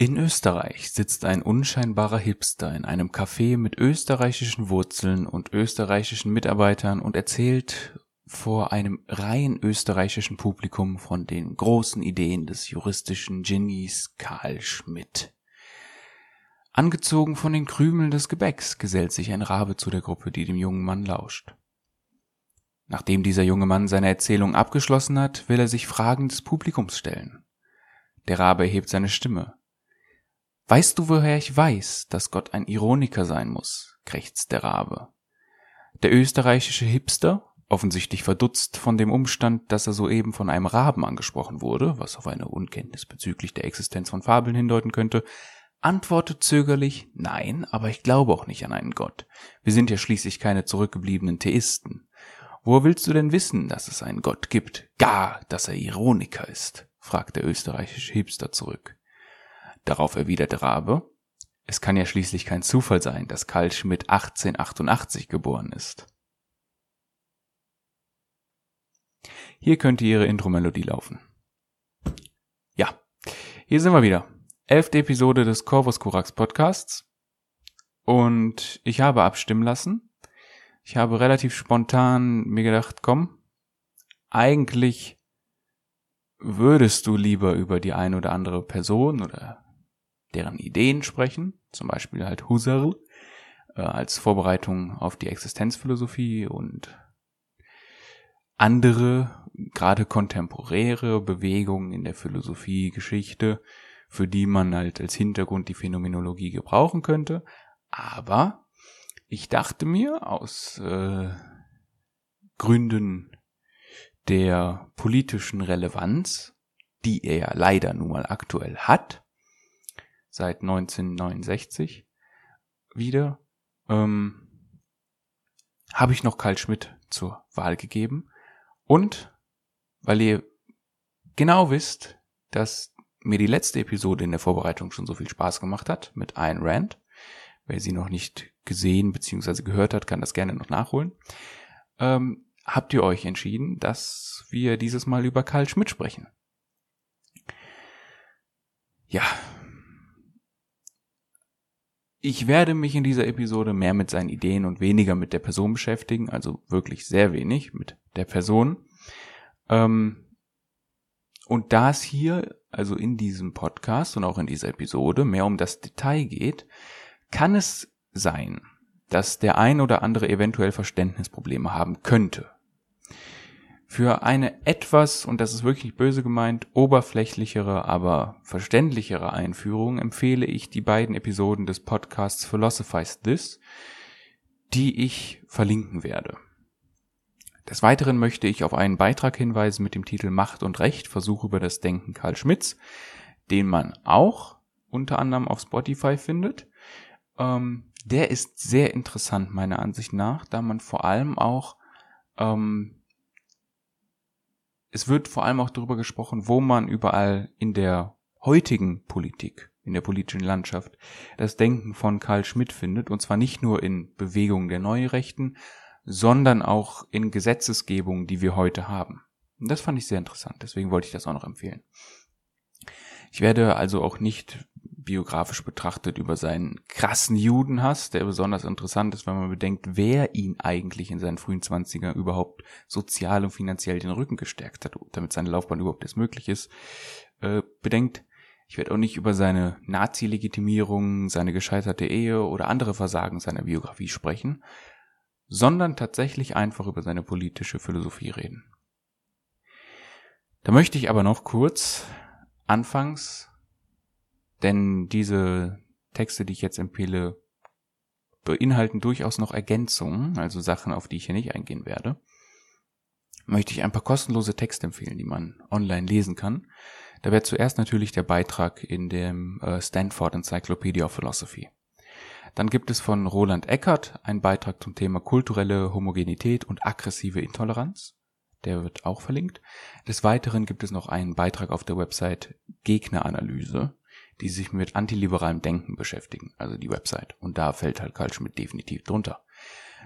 In Österreich sitzt ein unscheinbarer Hipster in einem Café mit österreichischen Wurzeln und österreichischen Mitarbeitern und erzählt vor einem rein österreichischen Publikum von den großen Ideen des juristischen Genies Karl Schmidt. Angezogen von den Krümeln des Gebäcks gesellt sich ein Rabe zu der Gruppe, die dem jungen Mann lauscht. Nachdem dieser junge Mann seine Erzählung abgeschlossen hat, will er sich Fragen des Publikums stellen. Der Rabe erhebt seine Stimme. Weißt du, woher ich weiß, dass Gott ein Ironiker sein muss? krächzt der Rabe. Der österreichische Hipster, offensichtlich verdutzt von dem Umstand, dass er soeben von einem Raben angesprochen wurde, was auf eine Unkenntnis bezüglich der Existenz von Fabeln hindeuten könnte, antwortet zögerlich Nein, aber ich glaube auch nicht an einen Gott. Wir sind ja schließlich keine zurückgebliebenen Theisten. Woher willst du denn wissen, dass es einen Gott gibt? Gar, dass er Ironiker ist, fragt der österreichische Hipster zurück. Darauf erwidert Rabe, es kann ja schließlich kein Zufall sein, dass Karl Schmidt 1888 geboren ist. Hier könnte Ihre Intro-Melodie laufen. Ja, hier sind wir wieder. Elfte Episode des Corvus Corax Podcasts. Und ich habe abstimmen lassen. Ich habe relativ spontan mir gedacht, komm, eigentlich würdest du lieber über die eine oder andere Person oder deren Ideen sprechen, zum Beispiel halt Husserl, äh, als Vorbereitung auf die Existenzphilosophie und andere, gerade kontemporäre Bewegungen in der Philosophiegeschichte, für die man halt als Hintergrund die Phänomenologie gebrauchen könnte. Aber ich dachte mir aus äh, Gründen der politischen Relevanz, die er ja leider nun mal aktuell hat, seit 1969 wieder, ähm, habe ich noch Karl Schmidt zur Wahl gegeben. Und weil ihr genau wisst, dass mir die letzte Episode in der Vorbereitung schon so viel Spaß gemacht hat mit Ayn Rand, wer sie noch nicht gesehen bzw. gehört hat, kann das gerne noch nachholen, ähm, habt ihr euch entschieden, dass wir dieses Mal über Karl Schmidt sprechen. Ja. Ich werde mich in dieser Episode mehr mit seinen Ideen und weniger mit der Person beschäftigen, also wirklich sehr wenig mit der Person. Ähm, und da es hier, also in diesem Podcast und auch in dieser Episode, mehr um das Detail geht, kann es sein, dass der ein oder andere eventuell Verständnisprobleme haben könnte. Für eine etwas, und das ist wirklich böse gemeint, oberflächlichere, aber verständlichere Einführung empfehle ich die beiden Episoden des Podcasts Philosophize This, die ich verlinken werde. Des Weiteren möchte ich auf einen Beitrag hinweisen mit dem Titel Macht und Recht, Versuch über das Denken Karl Schmitz, den man auch unter anderem auf Spotify findet. Ähm, der ist sehr interessant meiner Ansicht nach, da man vor allem auch, ähm, es wird vor allem auch darüber gesprochen, wo man überall in der heutigen Politik, in der politischen Landschaft, das Denken von Karl Schmidt findet, und zwar nicht nur in Bewegungen der Neurechten, sondern auch in Gesetzesgebung, die wir heute haben. Und das fand ich sehr interessant, deswegen wollte ich das auch noch empfehlen. Ich werde also auch nicht biografisch betrachtet über seinen krassen Judenhass, der besonders interessant ist, wenn man bedenkt, wer ihn eigentlich in seinen frühen Zwanzigern überhaupt sozial und finanziell den Rücken gestärkt hat, damit seine Laufbahn überhaupt erst möglich ist, äh, bedenkt. Ich werde auch nicht über seine Nazi-Legitimierung, seine gescheiterte Ehe oder andere Versagen seiner Biografie sprechen, sondern tatsächlich einfach über seine politische Philosophie reden. Da möchte ich aber noch kurz anfangs, denn diese Texte, die ich jetzt empfehle, beinhalten durchaus noch Ergänzungen, also Sachen, auf die ich hier nicht eingehen werde, möchte ich ein paar kostenlose Texte empfehlen, die man online lesen kann. Da wäre zuerst natürlich der Beitrag in dem äh, Stanford Encyclopedia of Philosophy. Dann gibt es von Roland Eckert einen Beitrag zum Thema kulturelle Homogenität und aggressive Intoleranz. Der wird auch verlinkt. Des Weiteren gibt es noch einen Beitrag auf der Website Gegneranalyse, die sich mit antiliberalem Denken beschäftigen, also die Website. Und da fällt halt Karl Schmidt definitiv drunter.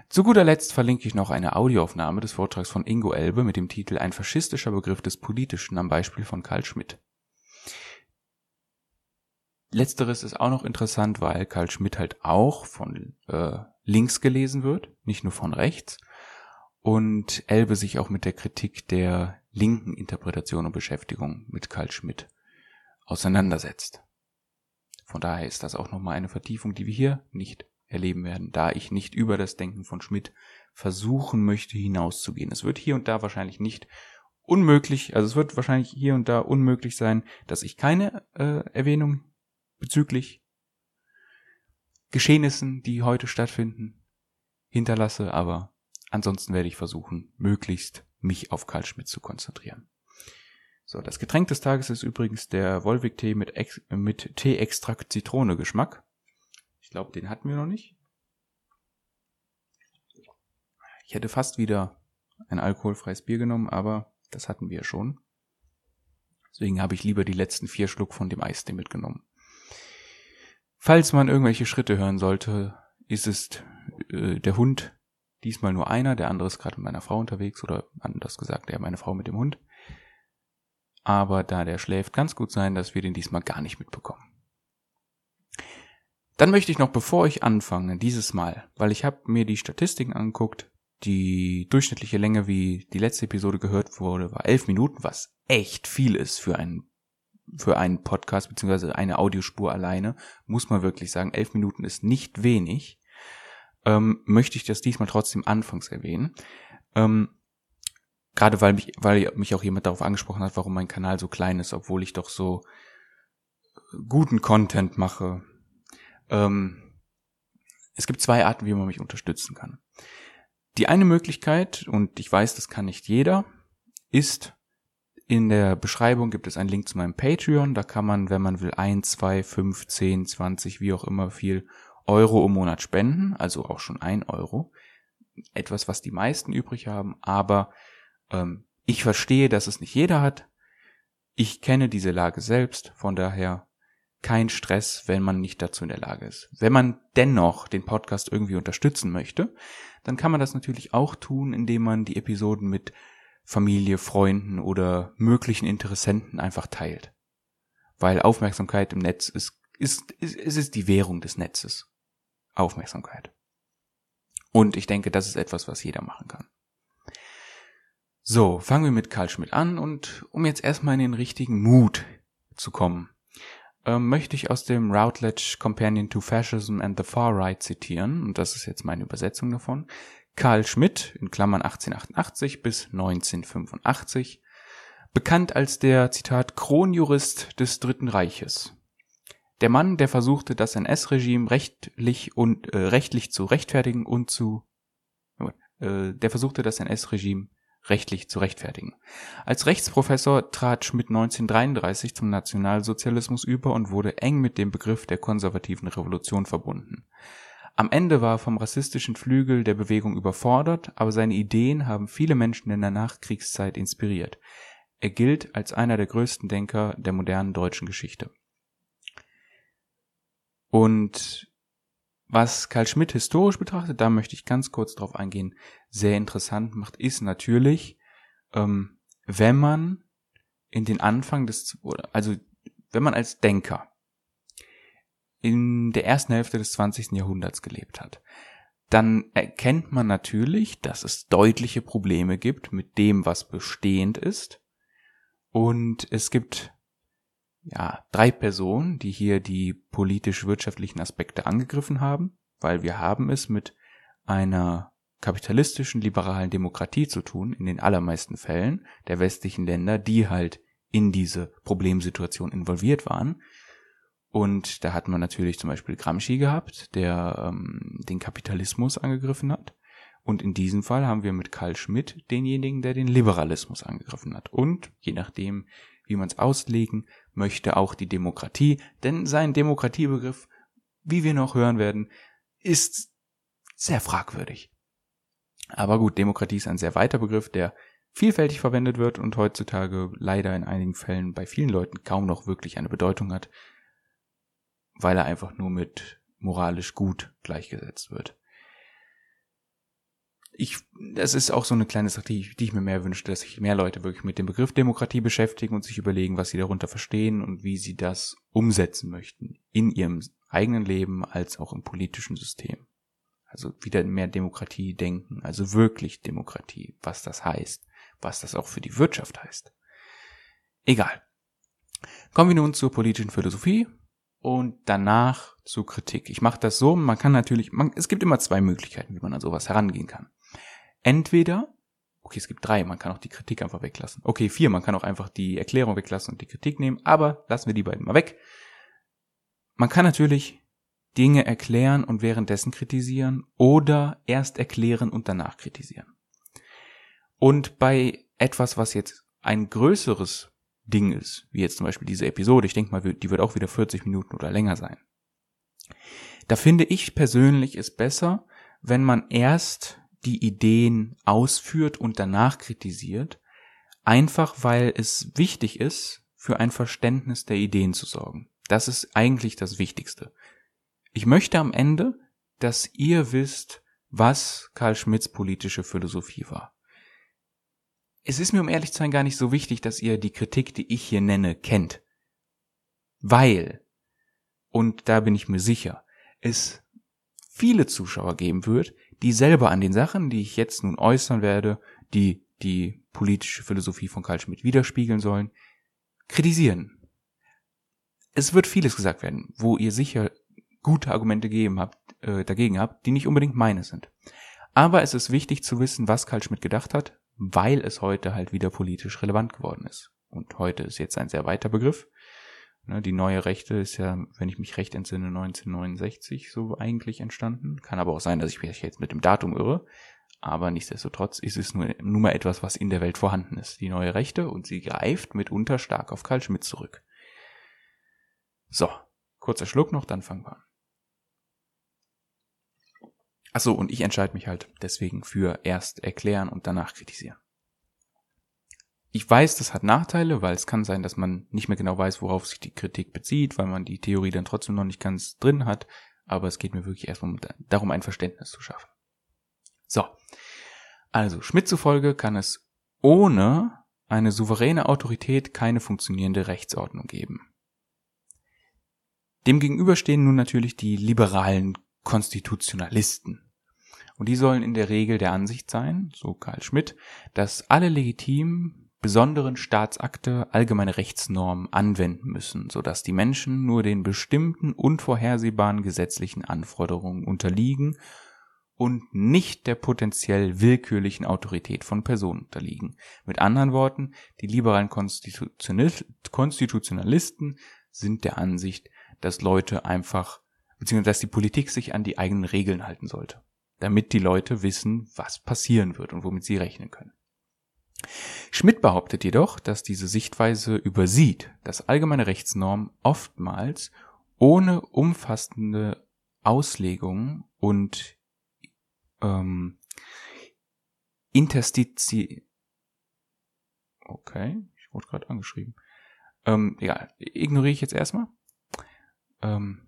Zu guter Letzt verlinke ich noch eine Audioaufnahme des Vortrags von Ingo Elbe mit dem Titel Ein faschistischer Begriff des Politischen am Beispiel von Karl Schmidt. Letzteres ist auch noch interessant, weil Karl Schmidt halt auch von äh, links gelesen wird, nicht nur von rechts. Und Elbe sich auch mit der Kritik der linken Interpretation und Beschäftigung mit Karl Schmidt auseinandersetzt. Von daher ist das auch nochmal eine Vertiefung, die wir hier nicht erleben werden, da ich nicht über das Denken von Schmidt versuchen möchte hinauszugehen. Es wird hier und da wahrscheinlich nicht unmöglich, also es wird wahrscheinlich hier und da unmöglich sein, dass ich keine äh, Erwähnung bezüglich Geschehnissen, die heute stattfinden, hinterlasse, aber ansonsten werde ich versuchen, möglichst mich auf Karl Schmidt zu konzentrieren. So, das Getränk des Tages ist übrigens der Volvic-Tee mit, Ex mit Tee-Extrakt Zitrone-Geschmack. Ich glaube, den hatten wir noch nicht. Ich hätte fast wieder ein alkoholfreies Bier genommen, aber das hatten wir schon. Deswegen habe ich lieber die letzten vier Schluck von dem Eistee mitgenommen. Falls man irgendwelche Schritte hören sollte, ist es äh, der Hund, diesmal nur einer, der andere ist gerade mit meiner Frau unterwegs oder anders gesagt, der meine Frau mit dem Hund aber da der schläft, es gut sein, dass wir den diesmal gar nicht mitbekommen. Dann möchte ich noch, bevor ich anfange, dieses Mal, weil ich habe mir die Statistiken angeguckt, die durchschnittliche Länge, wie die letzte Episode gehört wurde, war elf Minuten, was echt viel ist für einen für einen Podcast beziehungsweise eine Audiospur alleine, muss man wirklich sagen, elf Minuten ist nicht wenig. Ähm, möchte ich das diesmal trotzdem anfangs erwähnen. Ähm, Gerade weil mich, weil mich auch jemand darauf angesprochen hat, warum mein Kanal so klein ist, obwohl ich doch so guten Content mache. Ähm, es gibt zwei Arten, wie man mich unterstützen kann. Die eine Möglichkeit, und ich weiß, das kann nicht jeder, ist, in der Beschreibung gibt es einen Link zu meinem Patreon. Da kann man, wenn man will, ein, zwei, fünf, zehn, zwanzig, wie auch immer viel Euro im Monat spenden. Also auch schon ein Euro. Etwas, was die meisten übrig haben. Aber ähm, ich verstehe, dass es nicht jeder hat. Ich kenne diese Lage selbst, von daher kein Stress, wenn man nicht dazu in der Lage ist. Wenn man dennoch den Podcast irgendwie unterstützen möchte, dann kann man das natürlich auch tun, indem man die Episoden mit Familie, Freunden oder möglichen Interessenten einfach teilt. Weil Aufmerksamkeit im Netz ist, ist, ist, ist, ist die Währung des Netzes. Aufmerksamkeit. Und ich denke, das ist etwas, was jeder machen kann. So, fangen wir mit Karl Schmidt an und um jetzt erstmal in den richtigen Mut zu kommen, ähm, möchte ich aus dem Routledge Companion to Fascism and the Far Right zitieren, und das ist jetzt meine Übersetzung davon. Karl Schmidt, in Klammern 1888 bis 1985, bekannt als der, Zitat, Kronjurist des Dritten Reiches. Der Mann, der versuchte, das NS-Regime rechtlich und äh, rechtlich zu rechtfertigen und zu äh, der versuchte, das NS-Regime rechtlich zu rechtfertigen. Als Rechtsprofessor trat Schmidt 1933 zum Nationalsozialismus über und wurde eng mit dem Begriff der konservativen Revolution verbunden. Am Ende war er vom rassistischen Flügel der Bewegung überfordert, aber seine Ideen haben viele Menschen in der Nachkriegszeit inspiriert. Er gilt als einer der größten Denker der modernen deutschen Geschichte. Und was Karl Schmidt historisch betrachtet, da möchte ich ganz kurz drauf eingehen, sehr interessant macht, ist natürlich, ähm, wenn man in den Anfang des, also wenn man als Denker in der ersten Hälfte des 20. Jahrhunderts gelebt hat, dann erkennt man natürlich, dass es deutliche Probleme gibt mit dem, was bestehend ist. Und es gibt ja, drei Personen, die hier die politisch-wirtschaftlichen Aspekte angegriffen haben, weil wir haben es mit einer kapitalistischen liberalen Demokratie zu tun, in den allermeisten Fällen der westlichen Länder, die halt in diese Problemsituation involviert waren. Und da hat man natürlich zum Beispiel Gramsci gehabt, der ähm, den Kapitalismus angegriffen hat. Und in diesem Fall haben wir mit Karl Schmidt denjenigen, der den Liberalismus angegriffen hat. Und je nachdem, wie man es auslegen möchte, auch die Demokratie, denn sein Demokratiebegriff, wie wir noch hören werden, ist sehr fragwürdig. Aber gut, Demokratie ist ein sehr weiter Begriff, der vielfältig verwendet wird und heutzutage leider in einigen Fällen bei vielen Leuten kaum noch wirklich eine Bedeutung hat, weil er einfach nur mit moralisch gut gleichgesetzt wird. Ich, das ist auch so eine kleine Sache, die ich, die ich mir mehr wünschte, dass sich mehr Leute wirklich mit dem Begriff Demokratie beschäftigen und sich überlegen, was sie darunter verstehen und wie sie das umsetzen möchten. In ihrem eigenen Leben als auch im politischen System. Also wieder mehr Demokratie denken, also wirklich Demokratie, was das heißt, was das auch für die Wirtschaft heißt. Egal. Kommen wir nun zur politischen Philosophie und danach zur Kritik. Ich mache das so, man kann natürlich, man, es gibt immer zwei Möglichkeiten, wie man an sowas herangehen kann. Entweder, okay, es gibt drei, man kann auch die Kritik einfach weglassen. Okay, vier, man kann auch einfach die Erklärung weglassen und die Kritik nehmen, aber lassen wir die beiden mal weg. Man kann natürlich Dinge erklären und währenddessen kritisieren oder erst erklären und danach kritisieren. Und bei etwas, was jetzt ein größeres Ding ist, wie jetzt zum Beispiel diese Episode, ich denke mal, die wird auch wieder 40 Minuten oder länger sein. Da finde ich persönlich es besser, wenn man erst die Ideen ausführt und danach kritisiert, einfach weil es wichtig ist, für ein Verständnis der Ideen zu sorgen. Das ist eigentlich das Wichtigste. Ich möchte am Ende, dass ihr wisst, was Karl Schmidts politische Philosophie war. Es ist mir, um ehrlich zu sein, gar nicht so wichtig, dass ihr die Kritik, die ich hier nenne, kennt. Weil, und da bin ich mir sicher, es viele Zuschauer geben wird, die selber an den Sachen, die ich jetzt nun äußern werde, die die politische Philosophie von Karl Schmidt widerspiegeln sollen, kritisieren. Es wird vieles gesagt werden, wo ihr sicher gute Argumente gegeben habt, äh, dagegen habt, die nicht unbedingt meine sind. Aber es ist wichtig zu wissen, was Karl Schmidt gedacht hat, weil es heute halt wieder politisch relevant geworden ist. Und heute ist jetzt ein sehr weiter Begriff. Ne, die neue Rechte ist ja, wenn ich mich recht entsinne, 1969 so eigentlich entstanden. Kann aber auch sein, dass ich mich jetzt mit dem Datum irre. Aber nichtsdestotrotz ist es nur, nur mal etwas, was in der Welt vorhanden ist. Die neue Rechte und sie greift mitunter stark auf Karl Schmidt zurück. So, kurzer Schluck noch, dann fangen wir an. Achso, und ich entscheide mich halt deswegen für erst erklären und danach kritisieren. Ich weiß, das hat Nachteile, weil es kann sein, dass man nicht mehr genau weiß, worauf sich die Kritik bezieht, weil man die Theorie dann trotzdem noch nicht ganz drin hat, aber es geht mir wirklich erstmal darum, ein Verständnis zu schaffen. So. Also, Schmidt zufolge kann es ohne eine souveräne Autorität keine funktionierende Rechtsordnung geben. Demgegenüber stehen nun natürlich die liberalen Konstitutionalisten. Und die sollen in der Regel der Ansicht sein, so Karl Schmidt, dass alle legitim besonderen Staatsakte allgemeine Rechtsnormen anwenden müssen, so dass die Menschen nur den bestimmten unvorhersehbaren gesetzlichen Anforderungen unterliegen und nicht der potenziell willkürlichen Autorität von Personen unterliegen. Mit anderen Worten, die liberalen Konstitutionalisten sind der Ansicht, dass Leute einfach, beziehungsweise dass die Politik sich an die eigenen Regeln halten sollte damit die Leute wissen, was passieren wird und womit sie rechnen können. Schmidt behauptet jedoch, dass diese Sichtweise übersieht, dass allgemeine Rechtsnormen oftmals ohne umfassende Auslegung und ähm, Interstizi Okay, ich wurde gerade angeschrieben. Ähm, egal, ignoriere ich jetzt erstmal. Ähm,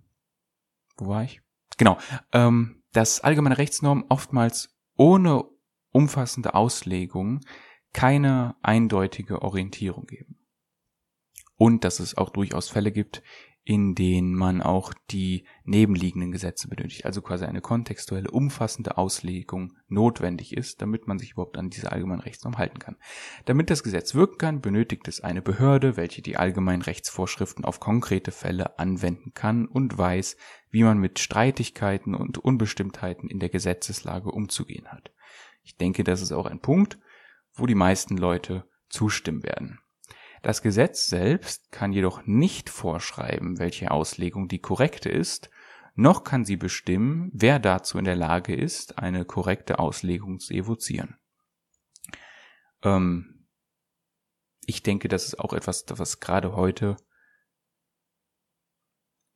wo war ich? Genau. Ähm, dass allgemeine Rechtsnormen oftmals ohne umfassende Auslegung keine eindeutige Orientierung geben. Und dass es auch durchaus Fälle gibt, in denen man auch die nebenliegenden Gesetze benötigt, also quasi eine kontextuelle, umfassende Auslegung notwendig ist, damit man sich überhaupt an diese allgemeinen Rechtsnorm halten kann. Damit das Gesetz wirken kann, benötigt es eine Behörde, welche die allgemeinen Rechtsvorschriften auf konkrete Fälle anwenden kann und weiß, wie man mit Streitigkeiten und Unbestimmtheiten in der Gesetzeslage umzugehen hat. Ich denke, das ist auch ein Punkt, wo die meisten Leute zustimmen werden. Das Gesetz selbst kann jedoch nicht vorschreiben, welche Auslegung die korrekte ist, noch kann sie bestimmen, wer dazu in der Lage ist, eine korrekte Auslegung zu evozieren. Ähm, ich denke, das ist auch etwas, was gerade heute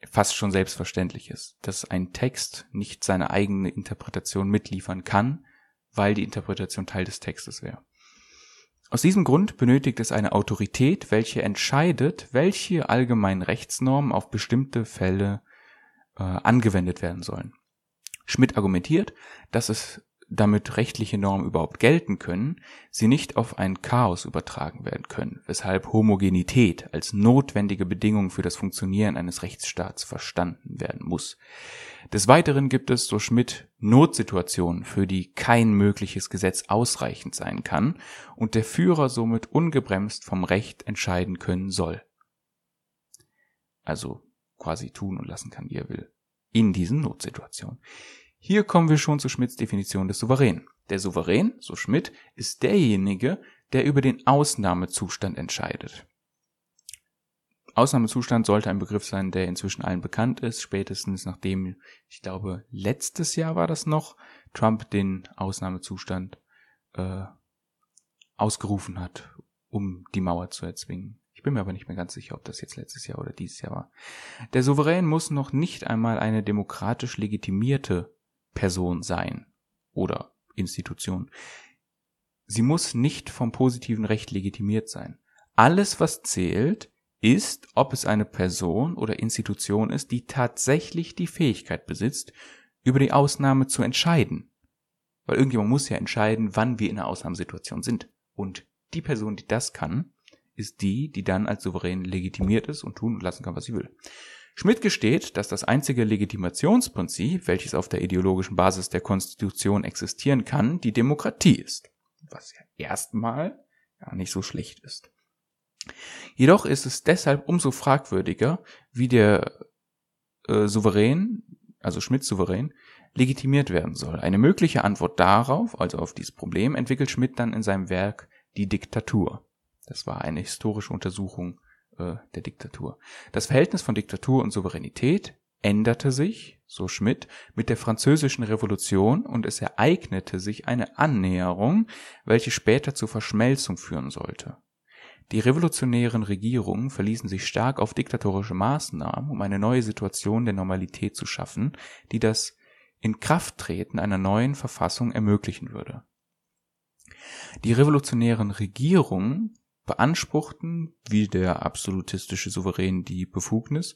fast schon selbstverständlich ist, dass ein Text nicht seine eigene Interpretation mitliefern kann, weil die Interpretation Teil des Textes wäre. Aus diesem Grund benötigt es eine Autorität, welche entscheidet, welche allgemeinen Rechtsnormen auf bestimmte Fälle äh, angewendet werden sollen. Schmidt argumentiert, dass es damit rechtliche Normen überhaupt gelten können, sie nicht auf ein Chaos übertragen werden können, weshalb Homogenität als notwendige Bedingung für das Funktionieren eines Rechtsstaats verstanden werden muss. Des Weiteren gibt es, so Schmidt, Notsituationen, für die kein mögliches Gesetz ausreichend sein kann und der Führer somit ungebremst vom Recht entscheiden können soll. Also quasi tun und lassen kann, wie er will. In diesen Notsituationen. Hier kommen wir schon zu Schmidts Definition des Souverän. Der Souverän, so Schmidt, ist derjenige, der über den Ausnahmezustand entscheidet. Ausnahmezustand sollte ein Begriff sein, der inzwischen allen bekannt ist, spätestens nachdem, ich glaube, letztes Jahr war das noch, Trump den Ausnahmezustand äh, ausgerufen hat, um die Mauer zu erzwingen. Ich bin mir aber nicht mehr ganz sicher, ob das jetzt letztes Jahr oder dieses Jahr war. Der Souverän muss noch nicht einmal eine demokratisch legitimierte Person sein oder Institution. Sie muss nicht vom positiven Recht legitimiert sein. Alles, was zählt, ist, ob es eine Person oder Institution ist, die tatsächlich die Fähigkeit besitzt, über die Ausnahme zu entscheiden. Weil irgendjemand muss ja entscheiden, wann wir in einer Ausnahmesituation sind. Und die Person, die das kann, ist die, die dann als souverän legitimiert ist und tun und lassen kann, was sie will. Schmidt gesteht, dass das einzige Legitimationsprinzip, welches auf der ideologischen Basis der Konstitution existieren kann, die Demokratie ist. Was ja erstmal ja nicht so schlecht ist. Jedoch ist es deshalb umso fragwürdiger, wie der äh, Souverän, also Schmidt Souverän, legitimiert werden soll. Eine mögliche Antwort darauf, also auf dieses Problem, entwickelt Schmidt dann in seinem Werk Die Diktatur. Das war eine historische Untersuchung äh, der Diktatur. Das Verhältnis von Diktatur und Souveränität änderte sich, so Schmidt, mit der französischen Revolution und es ereignete sich eine Annäherung, welche später zur Verschmelzung führen sollte. Die revolutionären Regierungen verließen sich stark auf diktatorische Maßnahmen, um eine neue Situation der Normalität zu schaffen, die das Inkrafttreten einer neuen Verfassung ermöglichen würde. Die revolutionären Regierungen beanspruchten, wie der absolutistische Souverän, die Befugnis,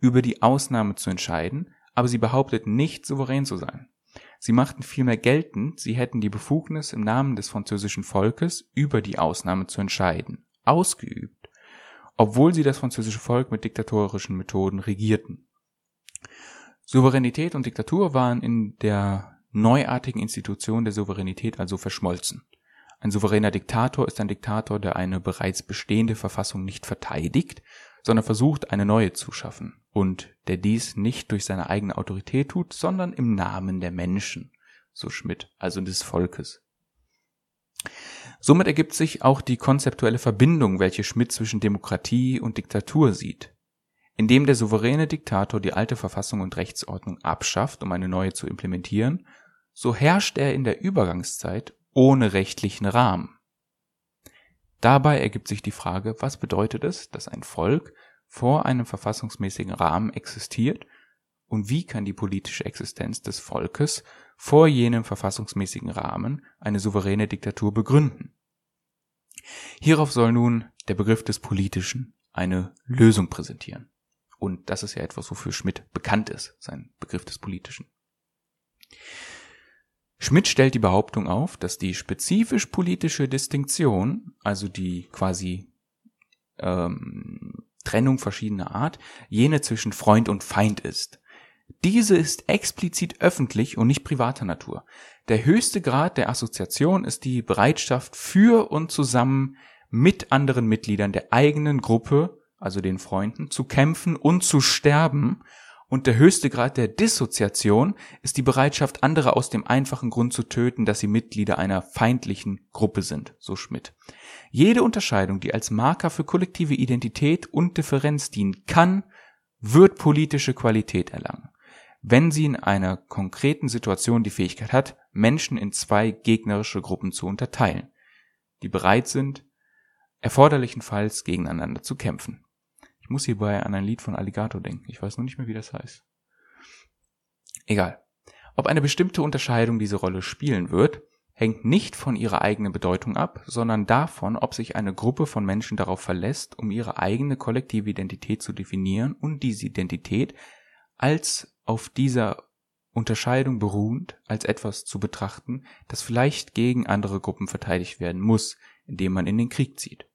über die Ausnahme zu entscheiden, aber sie behaupteten nicht, souverän zu sein. Sie machten vielmehr geltend, sie hätten die Befugnis im Namen des französischen Volkes über die Ausnahme zu entscheiden, ausgeübt, obwohl sie das französische Volk mit diktatorischen Methoden regierten. Souveränität und Diktatur waren in der neuartigen Institution der Souveränität also verschmolzen. Ein souveräner Diktator ist ein Diktator, der eine bereits bestehende Verfassung nicht verteidigt, sondern versucht, eine neue zu schaffen und der dies nicht durch seine eigene Autorität tut, sondern im Namen der Menschen, so Schmidt, also des Volkes. Somit ergibt sich auch die konzeptuelle Verbindung, welche Schmidt zwischen Demokratie und Diktatur sieht. Indem der souveräne Diktator die alte Verfassung und Rechtsordnung abschafft, um eine neue zu implementieren, so herrscht er in der Übergangszeit ohne rechtlichen Rahmen. Dabei ergibt sich die Frage, was bedeutet es, dass ein Volk vor einem verfassungsmäßigen Rahmen existiert und wie kann die politische Existenz des Volkes vor jenem verfassungsmäßigen Rahmen eine souveräne Diktatur begründen. Hierauf soll nun der Begriff des Politischen eine Lösung präsentieren. Und das ist ja etwas, wofür Schmidt bekannt ist, sein Begriff des Politischen. Schmidt stellt die Behauptung auf, dass die spezifisch politische Distinktion, also die quasi ähm, Trennung verschiedener Art, jene zwischen Freund und Feind ist. Diese ist explizit öffentlich und nicht privater Natur. Der höchste Grad der Assoziation ist die Bereitschaft für und zusammen mit anderen Mitgliedern der eigenen Gruppe, also den Freunden, zu kämpfen und zu sterben und der höchste Grad der Dissoziation ist die Bereitschaft, andere aus dem einfachen Grund zu töten, dass sie Mitglieder einer feindlichen Gruppe sind, so Schmidt. Jede Unterscheidung, die als Marker für kollektive Identität und Differenz dienen kann, wird politische Qualität erlangen, wenn sie in einer konkreten Situation die Fähigkeit hat, Menschen in zwei gegnerische Gruppen zu unterteilen, die bereit sind, erforderlichenfalls gegeneinander zu kämpfen. Ich muss hierbei an ein Lied von Alligator denken. Ich weiß nur nicht mehr, wie das heißt. Egal. Ob eine bestimmte Unterscheidung diese Rolle spielen wird, hängt nicht von ihrer eigenen Bedeutung ab, sondern davon, ob sich eine Gruppe von Menschen darauf verlässt, um ihre eigene kollektive Identität zu definieren und diese Identität als auf dieser Unterscheidung beruhend als etwas zu betrachten, das vielleicht gegen andere Gruppen verteidigt werden muss, indem man in den Krieg zieht.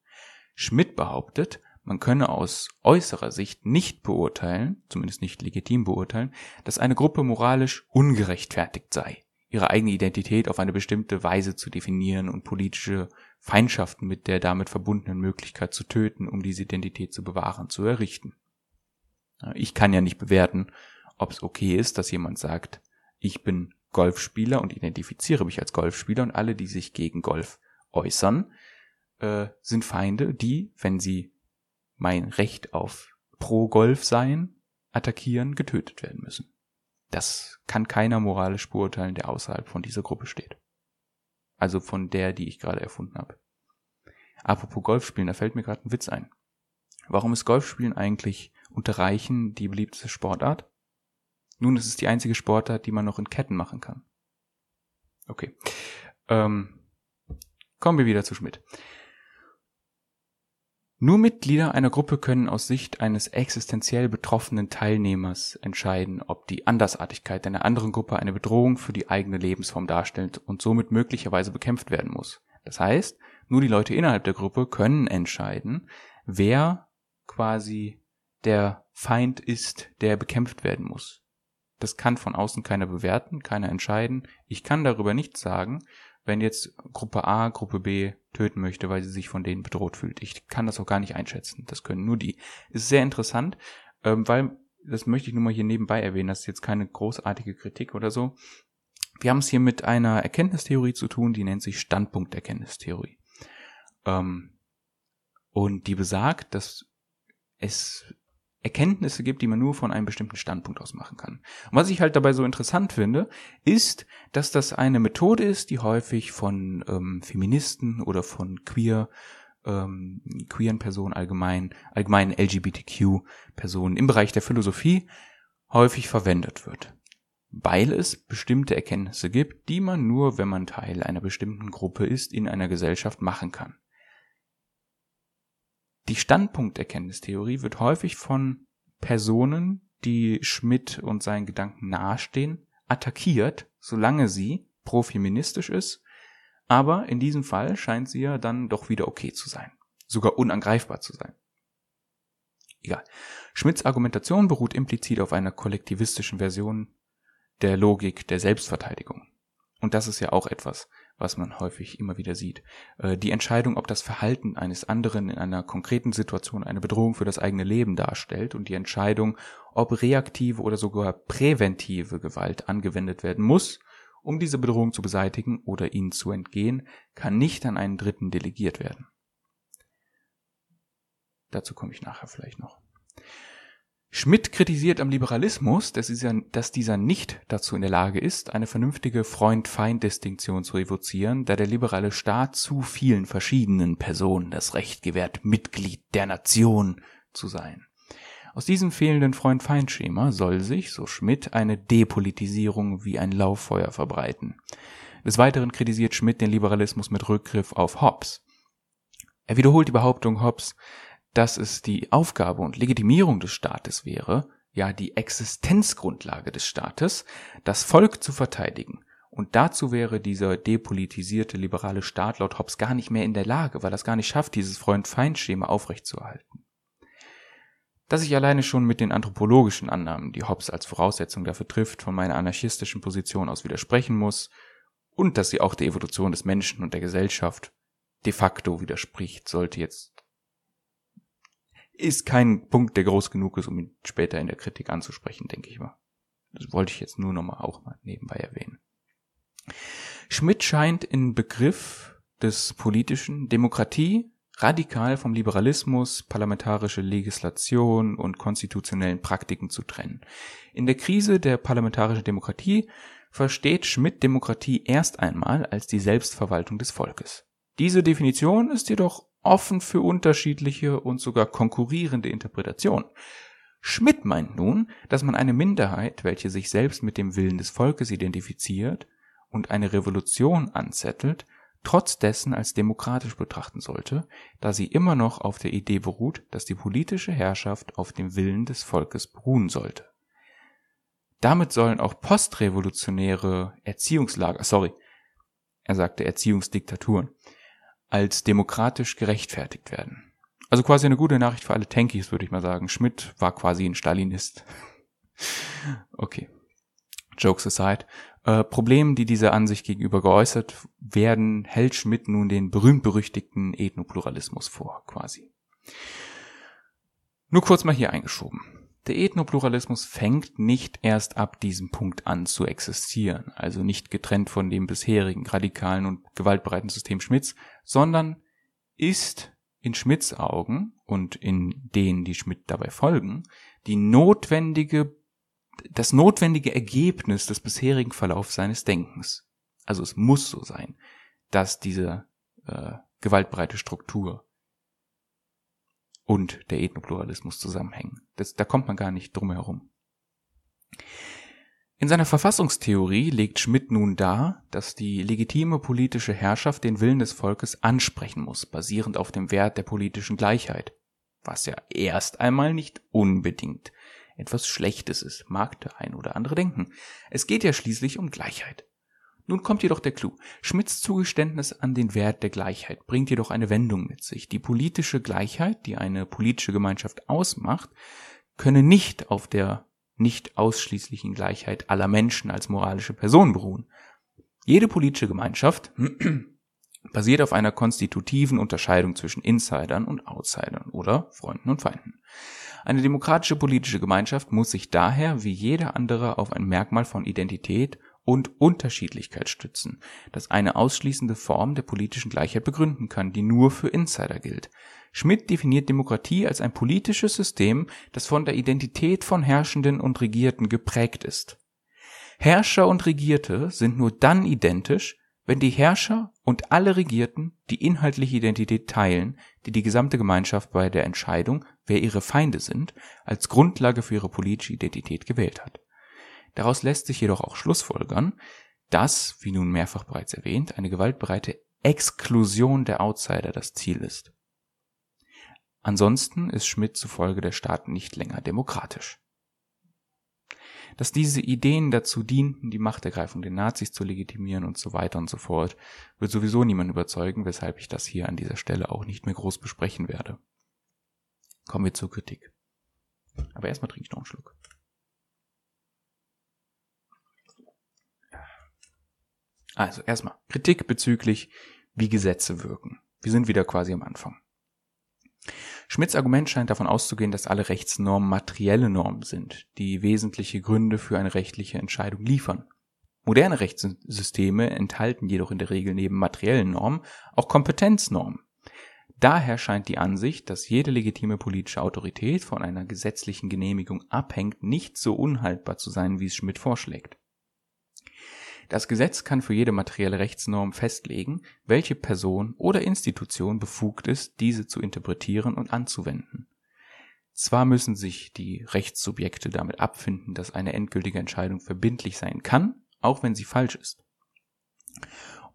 Schmidt behauptet, man könne aus äußerer Sicht nicht beurteilen, zumindest nicht legitim beurteilen, dass eine Gruppe moralisch ungerechtfertigt sei, ihre eigene Identität auf eine bestimmte Weise zu definieren und politische Feindschaften mit der damit verbundenen Möglichkeit zu töten, um diese Identität zu bewahren, zu errichten. Ich kann ja nicht bewerten, ob es okay ist, dass jemand sagt, ich bin Golfspieler und identifiziere mich als Golfspieler und alle, die sich gegen Golf äußern, äh, sind Feinde, die, wenn sie mein Recht auf Pro-Golf sein, attackieren, getötet werden müssen. Das kann keiner moralisch beurteilen, der außerhalb von dieser Gruppe steht. Also von der, die ich gerade erfunden habe. Apropos Golfspielen, da fällt mir gerade ein Witz ein. Warum ist Golfspielen eigentlich unter Reichen die beliebteste Sportart? Nun, es ist die einzige Sportart, die man noch in Ketten machen kann. Okay. Ähm, kommen wir wieder zu Schmidt. Nur Mitglieder einer Gruppe können aus Sicht eines existenziell betroffenen Teilnehmers entscheiden, ob die Andersartigkeit einer anderen Gruppe eine Bedrohung für die eigene Lebensform darstellt und somit möglicherweise bekämpft werden muss. Das heißt, nur die Leute innerhalb der Gruppe können entscheiden, wer quasi der Feind ist, der bekämpft werden muss. Das kann von außen keiner bewerten, keiner entscheiden. Ich kann darüber nichts sagen, wenn jetzt Gruppe A Gruppe B töten möchte, weil sie sich von denen bedroht fühlt. Ich kann das auch gar nicht einschätzen. Das können nur die. Ist sehr interessant, ähm, weil, das möchte ich nur mal hier nebenbei erwähnen, das ist jetzt keine großartige Kritik oder so. Wir haben es hier mit einer Erkenntnistheorie zu tun, die nennt sich Standpunkterkenntnistheorie. Ähm, und die besagt, dass es Erkenntnisse gibt, die man nur von einem bestimmten Standpunkt aus machen kann. Und was ich halt dabei so interessant finde, ist, dass das eine Methode ist, die häufig von ähm, Feministen oder von queer ähm, queeren Personen allgemein, allgemein LGBTQ-Personen im Bereich der Philosophie häufig verwendet wird. Weil es bestimmte Erkenntnisse gibt, die man nur, wenn man Teil einer bestimmten Gruppe ist, in einer Gesellschaft machen kann. Die Standpunkterkenntnistheorie wird häufig von Personen, die Schmidt und seinen Gedanken nahestehen, attackiert, solange sie profeministisch ist, aber in diesem Fall scheint sie ja dann doch wieder okay zu sein, sogar unangreifbar zu sein. Egal. Schmidts Argumentation beruht implizit auf einer kollektivistischen Version der Logik der Selbstverteidigung. Und das ist ja auch etwas, was man häufig immer wieder sieht. Äh, die Entscheidung, ob das Verhalten eines anderen in einer konkreten Situation eine Bedrohung für das eigene Leben darstellt und die Entscheidung, ob reaktive oder sogar präventive Gewalt angewendet werden muss, um diese Bedrohung zu beseitigen oder ihnen zu entgehen, kann nicht an einen Dritten delegiert werden. Dazu komme ich nachher vielleicht noch. Schmidt kritisiert am Liberalismus, dass dieser, dass dieser nicht dazu in der Lage ist, eine vernünftige Freund-Feind-Distinktion zu evozieren, da der liberale Staat zu vielen verschiedenen Personen das Recht gewährt, Mitglied der Nation zu sein. Aus diesem fehlenden Freund-Feind-Schema soll sich, so Schmidt, eine Depolitisierung wie ein Lauffeuer verbreiten. Des Weiteren kritisiert Schmidt den Liberalismus mit Rückgriff auf Hobbes. Er wiederholt die Behauptung Hobbes, dass es die Aufgabe und Legitimierung des Staates wäre, ja die Existenzgrundlage des Staates, das Volk zu verteidigen. Und dazu wäre dieser depolitisierte liberale Staat laut Hobbes gar nicht mehr in der Lage, weil er es gar nicht schafft, dieses Freund-Feind-Schema aufrechtzuerhalten. Dass ich alleine schon mit den anthropologischen Annahmen, die Hobbes als Voraussetzung dafür trifft, von meiner anarchistischen Position aus widersprechen muss, und dass sie auch der Evolution des Menschen und der Gesellschaft de facto widerspricht, sollte jetzt ist kein Punkt, der groß genug ist, um ihn später in der Kritik anzusprechen, denke ich mal. Das wollte ich jetzt nur nochmal auch mal nebenbei erwähnen. Schmidt scheint in Begriff des politischen Demokratie radikal vom Liberalismus, parlamentarische Legislation und konstitutionellen Praktiken zu trennen. In der Krise der parlamentarischen Demokratie versteht Schmidt Demokratie erst einmal als die Selbstverwaltung des Volkes. Diese Definition ist jedoch offen für unterschiedliche und sogar konkurrierende Interpretationen. Schmidt meint nun, dass man eine Minderheit, welche sich selbst mit dem Willen des Volkes identifiziert und eine Revolution anzettelt, trotz dessen als demokratisch betrachten sollte, da sie immer noch auf der Idee beruht, dass die politische Herrschaft auf dem Willen des Volkes beruhen sollte. Damit sollen auch postrevolutionäre Erziehungslager, sorry, er sagte Erziehungsdiktaturen, als demokratisch gerechtfertigt werden. Also quasi eine gute Nachricht für alle Tankies, würde ich mal sagen. Schmidt war quasi ein Stalinist. okay. Jokes aside. Äh, Problemen, die dieser Ansicht gegenüber geäußert werden, hält Schmidt nun den berühmt-berüchtigten Ethnopluralismus vor, quasi. Nur kurz mal hier eingeschoben. Der Ethnopluralismus fängt nicht erst ab diesem Punkt an zu existieren, also nicht getrennt von dem bisherigen radikalen und gewaltbereiten System Schmidts, sondern ist in Schmidts Augen und in denen, die Schmidt dabei folgen, die notwendige, das notwendige Ergebnis des bisherigen Verlaufs seines Denkens. Also es muss so sein, dass diese äh, gewaltbereite Struktur und der Ethnopluralismus zusammenhängen. Das, da kommt man gar nicht drum herum. In seiner Verfassungstheorie legt Schmidt nun dar, dass die legitime politische Herrschaft den Willen des Volkes ansprechen muss, basierend auf dem Wert der politischen Gleichheit, was ja erst einmal nicht unbedingt etwas Schlechtes ist, mag der ein oder andere denken. Es geht ja schließlich um Gleichheit. Nun kommt jedoch der Clou. Schmidts Zugeständnis an den Wert der Gleichheit bringt jedoch eine Wendung mit sich. Die politische Gleichheit, die eine politische Gemeinschaft ausmacht, könne nicht auf der nicht ausschließlichen Gleichheit aller Menschen als moralische Personen beruhen. Jede politische Gemeinschaft basiert auf einer konstitutiven Unterscheidung zwischen Insidern und Outsidern oder Freunden und Feinden. Eine demokratische politische Gemeinschaft muss sich daher wie jede andere auf ein Merkmal von Identität und Unterschiedlichkeit stützen, das eine ausschließende Form der politischen Gleichheit begründen kann, die nur für Insider gilt. Schmidt definiert Demokratie als ein politisches System, das von der Identität von Herrschenden und Regierten geprägt ist. Herrscher und Regierte sind nur dann identisch, wenn die Herrscher und alle Regierten die inhaltliche Identität teilen, die die gesamte Gemeinschaft bei der Entscheidung, wer ihre Feinde sind, als Grundlage für ihre politische Identität gewählt hat. Daraus lässt sich jedoch auch schlussfolgern, dass, wie nun mehrfach bereits erwähnt, eine gewaltbereite Exklusion der Outsider das Ziel ist. Ansonsten ist Schmidt zufolge der Staat nicht länger demokratisch. Dass diese Ideen dazu dienten, die Machtergreifung der Nazis zu legitimieren und so weiter und so fort, wird sowieso niemand überzeugen, weshalb ich das hier an dieser Stelle auch nicht mehr groß besprechen werde. Kommen wir zur Kritik. Aber erstmal trinke ich noch einen Schluck. Also erstmal Kritik bezüglich, wie Gesetze wirken. Wir sind wieder quasi am Anfang. Schmidts Argument scheint davon auszugehen, dass alle Rechtsnormen materielle Normen sind, die wesentliche Gründe für eine rechtliche Entscheidung liefern. Moderne Rechtssysteme enthalten jedoch in der Regel neben materiellen Normen auch Kompetenznormen. Daher scheint die Ansicht, dass jede legitime politische Autorität von einer gesetzlichen Genehmigung abhängt, nicht so unhaltbar zu sein, wie es Schmidt vorschlägt. Das Gesetz kann für jede materielle Rechtsnorm festlegen, welche Person oder Institution befugt ist, diese zu interpretieren und anzuwenden. Zwar müssen sich die Rechtssubjekte damit abfinden, dass eine endgültige Entscheidung verbindlich sein kann, auch wenn sie falsch ist.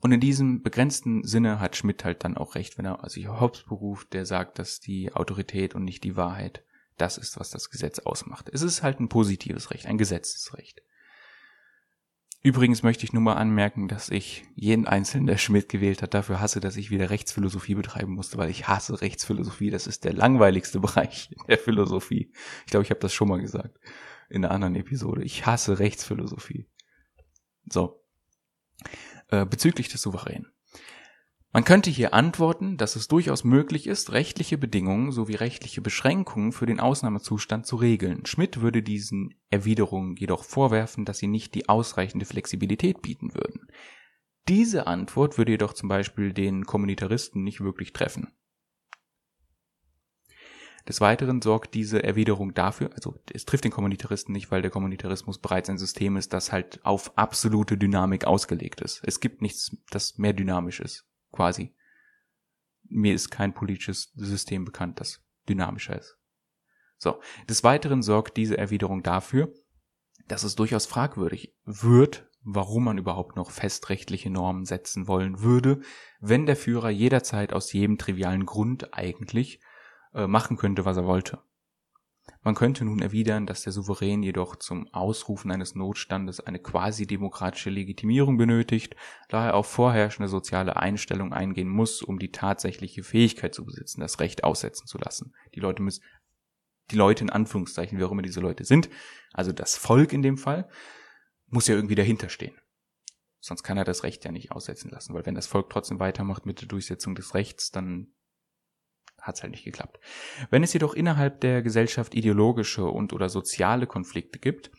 Und in diesem begrenzten Sinne hat Schmidt halt dann auch recht, wenn er sich auf Hobbes beruft, der sagt, dass die Autorität und nicht die Wahrheit das ist, was das Gesetz ausmacht. Es ist halt ein positives Recht, ein Gesetzesrecht. Übrigens möchte ich nur mal anmerken, dass ich jeden Einzelnen, der Schmidt gewählt hat, dafür hasse, dass ich wieder Rechtsphilosophie betreiben musste, weil ich hasse Rechtsphilosophie. Das ist der langweiligste Bereich der Philosophie. Ich glaube, ich habe das schon mal gesagt in einer anderen Episode. Ich hasse Rechtsphilosophie. So. Äh, bezüglich des Souveränen. Man könnte hier antworten, dass es durchaus möglich ist, rechtliche Bedingungen sowie rechtliche Beschränkungen für den Ausnahmezustand zu regeln. Schmidt würde diesen Erwiderungen jedoch vorwerfen, dass sie nicht die ausreichende Flexibilität bieten würden. Diese Antwort würde jedoch zum Beispiel den Kommunitaristen nicht wirklich treffen. Des Weiteren sorgt diese Erwiderung dafür, also es trifft den Kommunitaristen nicht, weil der Kommunitarismus bereits ein System ist, das halt auf absolute Dynamik ausgelegt ist. Es gibt nichts, das mehr dynamisch ist quasi. Mir ist kein politisches System bekannt, das dynamischer ist. So. Des Weiteren sorgt diese Erwiderung dafür, dass es durchaus fragwürdig wird, warum man überhaupt noch festrechtliche Normen setzen wollen würde, wenn der Führer jederzeit aus jedem trivialen Grund eigentlich äh, machen könnte, was er wollte. Man könnte nun erwidern, dass der Souverän jedoch zum Ausrufen eines Notstandes eine quasi demokratische Legitimierung benötigt, da er auf vorherrschende soziale Einstellungen eingehen muss, um die tatsächliche Fähigkeit zu besitzen, das Recht aussetzen zu lassen. Die Leute müssen, die Leute in Anführungszeichen, wie auch immer diese Leute sind, also das Volk in dem Fall, muss ja irgendwie dahinter stehen. Sonst kann er das Recht ja nicht aussetzen lassen, weil wenn das Volk trotzdem weitermacht mit der Durchsetzung des Rechts, dann hat es halt nicht geklappt. Wenn es jedoch innerhalb der Gesellschaft ideologische und oder soziale Konflikte gibt,